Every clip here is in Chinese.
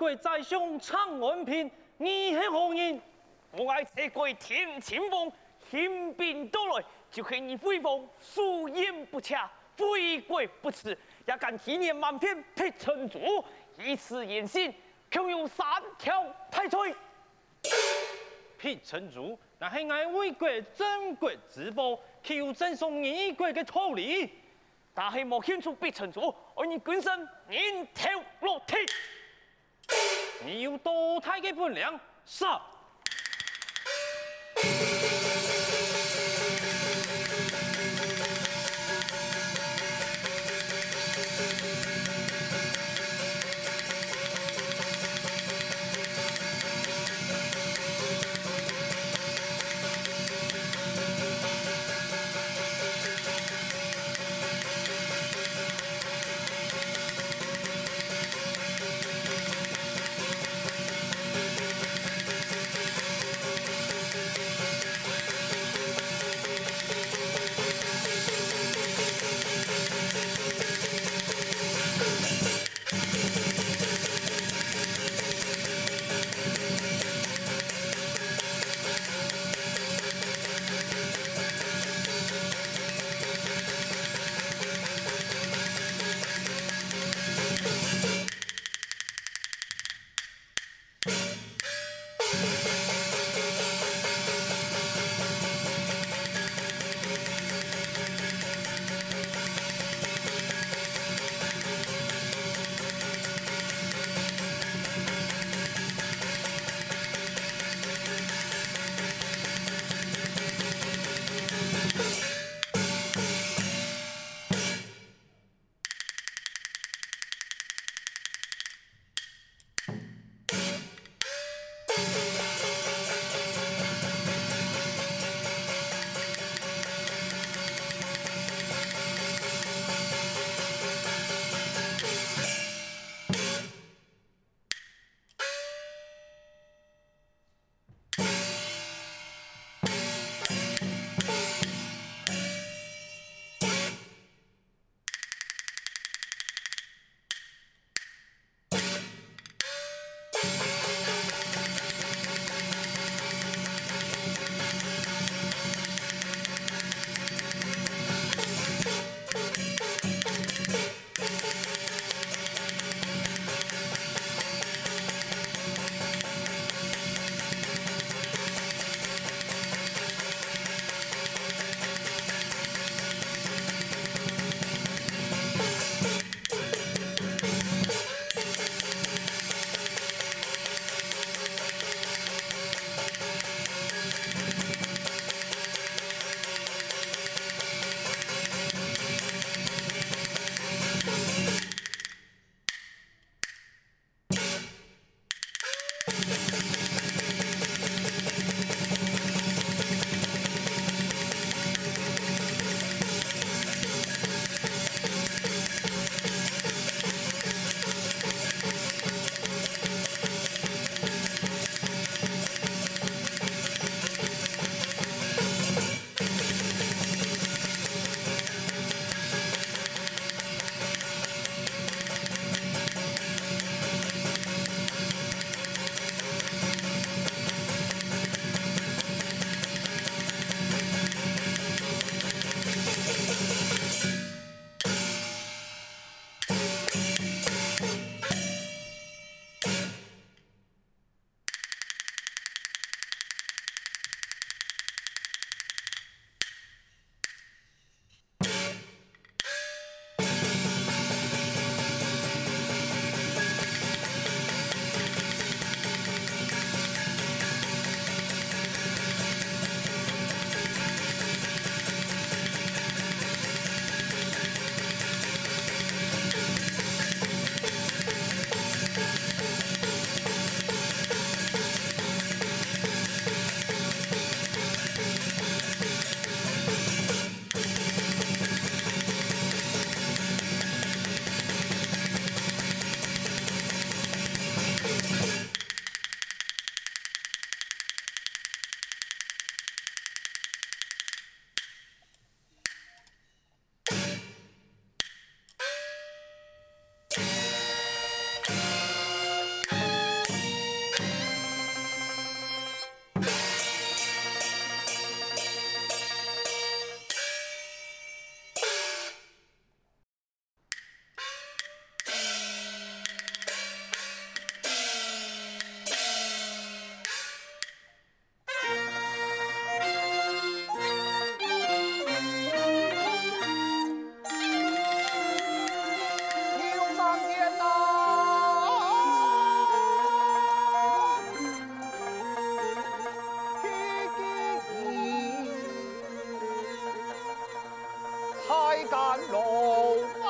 国宰相长安平，你是何人？我爱这国天亲王，兴兵到来，就看你威风，素言不洽，为国不辞，也敢体念满篇劈城主，以此言行，恐有三条太岁。劈城主，那是爱为国争国之宝，岂有赠送异国的道理？但系莫献出劈城主，而你滚身人头落地。你有多大的本领？杀！快赶路。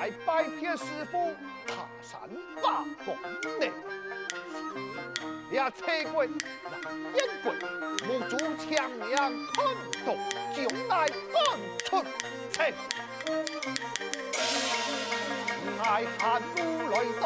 来拜别师傅爬山八方呢。呀，车鬼，烟鬼，木竹枪梁看到，将来看出城。爱汉武来到，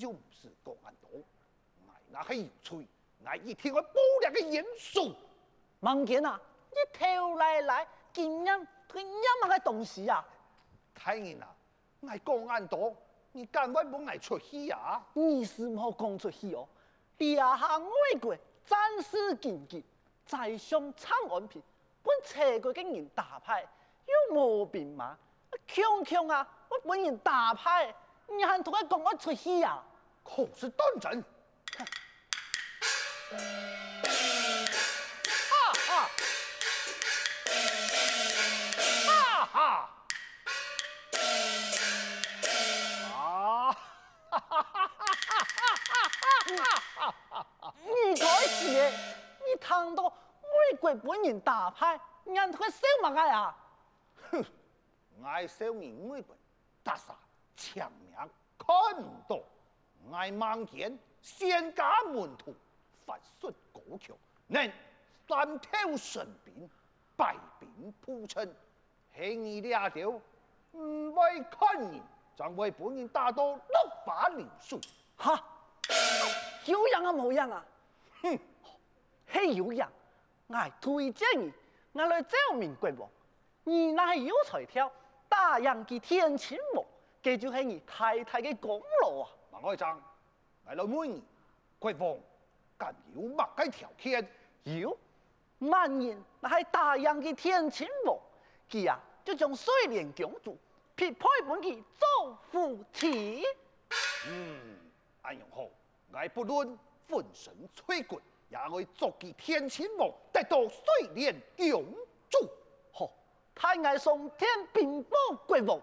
就不是公安党，我那还有罪，我一天我补两个元素。梦见啊，你偷来来，竟然吞那么个东西啊！太人啊，我公安党，你敢问不爱出戏啊？你是冇讲出戏哦，底下外国战士紧急，在上长安平，本车过嘅人打牌，有毛病吗？强强啊，我本人打牌。你还同我讲我出戏啊？可是当真？你该死！你谈到外国本人打牌，你还同我笑乜嘢啊？哼！爱笑人外国打啥？枪名看到，爱望见仙家门徒法术高强，能三挑神兵，百兵铺陈，轻易俩掉，唔会看人，将为本人打到六把流水。哈，有样啊冇样啊？哼，嘿有样，我推荐你，我来找明国王，你那系有才调，大样嘅天青王。这就是你太太的功劳啊！马爱章，来了问你，国王敢有乜嘅条件？有，万年那系大杨的天青王，佢啊就将水帘公主匹配本去做夫妻。嗯，安样好？我不论粉身碎骨，也会捉佢天亲王得到水帘公主。好，太爱送天兵宝国王。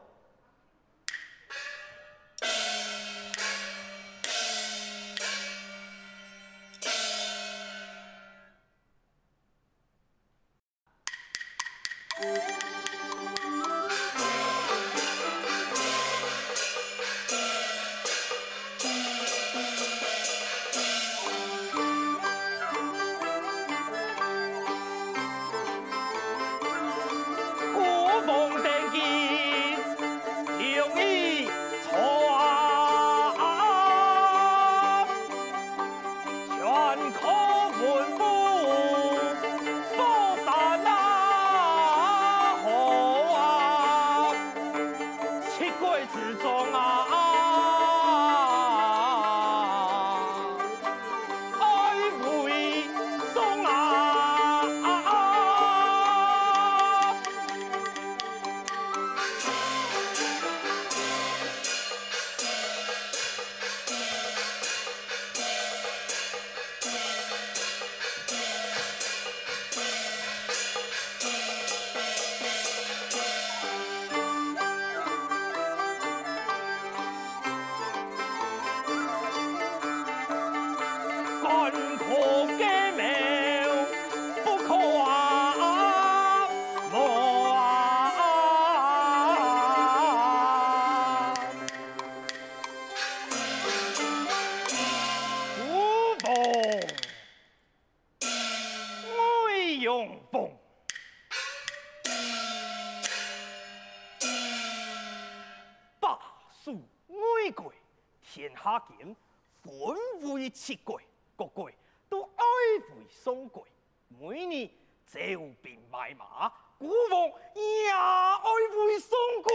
天下间，分为七国，各国都爱会送国，每年招兵买马，国王也爱会送国。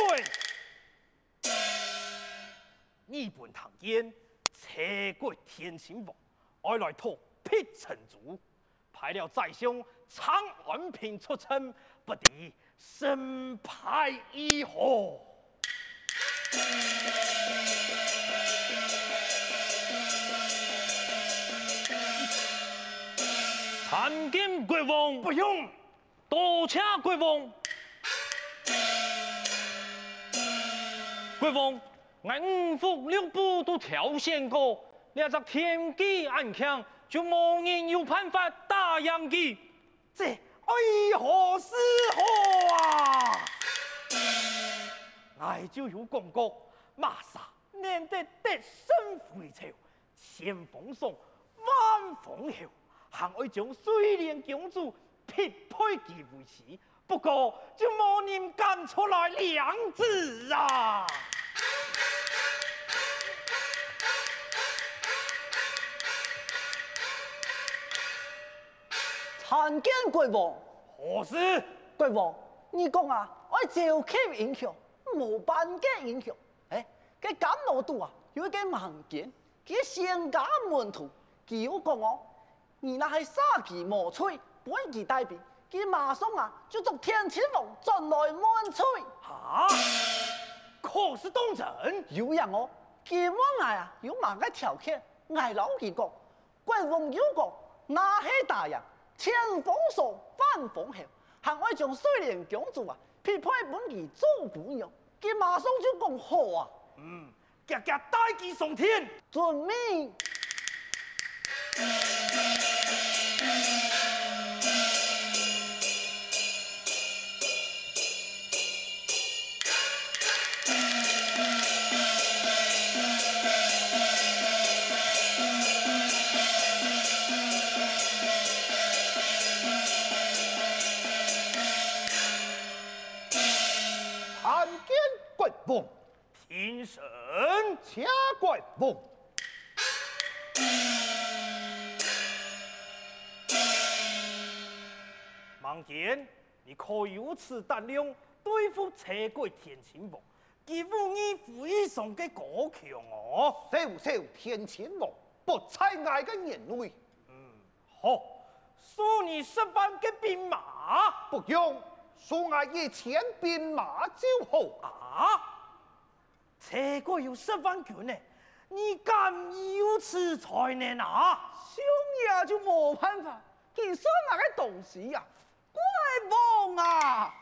日本唐奸，齐国天亲王，爱来讨辟陈族，派了宰相长安平出征，不敌，身败义和。参见国王，不用，多谢国王。国王，我五福六部都挑选过，两只天机暗强，就无人有办法打赢佢。这为何是何啊？我就有讲过，马萨难得得胜回朝，千封赏，万封侯。还会将水帘公主匹配其为妻，不过就无人敢出来两字啊！参见国王，何事？国王，你讲啊，我招客英雄，无办嘅英雄。哎，佢甘露都啊，有一个盲剑，佢仙家门徒，佢有讲哦。你那系杀鸡莫吹，本其带兵，佢马上啊就从天亲王转来问罪。啊？可是当真？有人哦，今晚来啊，有马个条件，挨老几个，国王有讲，那系大人，千封赏，万封侯，还爱将水帘公主啊，匹配本其做姑娘，佢马上就讲好啊。嗯，家家带佢上天，遵命。参盲剑，你可以有此胆量对付车鬼天亲王？几乎你非常嘅高强哦！少少天亲王不猜我嘅眼内。嗯，好，送你十万嘅兵马。不用，送我一千兵马就好。啊？车鬼有十万军呢，你敢有此才能啊？兄弟就没办法，其实那个东西呀、啊。怪梦啊。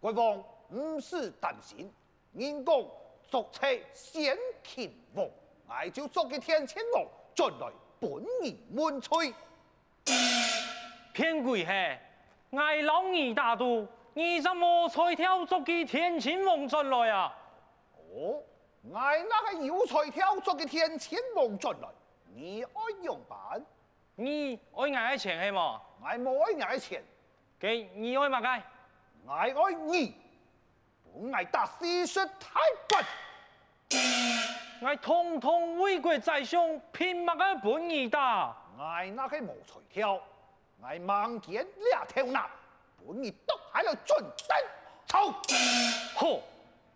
国王唔使担心，人讲作贼先擒王，我就捉个天千王进来本儿满吹。骗鬼嘿！我老二大度，你怎么才跳捉个天千王进来啊？哦，我那个有才跳捉个天千王进来，你爱用办？你爱挨钱系嘛？我冇爱钱，给你爱嘛该？我爱你，不爱打四十太笨，爱通通为国宰相，拼命个本意打？爱那个无才跳，爱盲见俩跳男，本意都喺度准灯抽。好，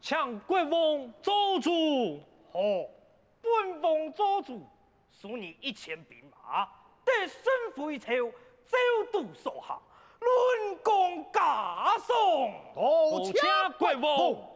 请国王做主。好，本王做主，输你一千兵马，得胜回朝，招都所下，论功加赏。多谢国王。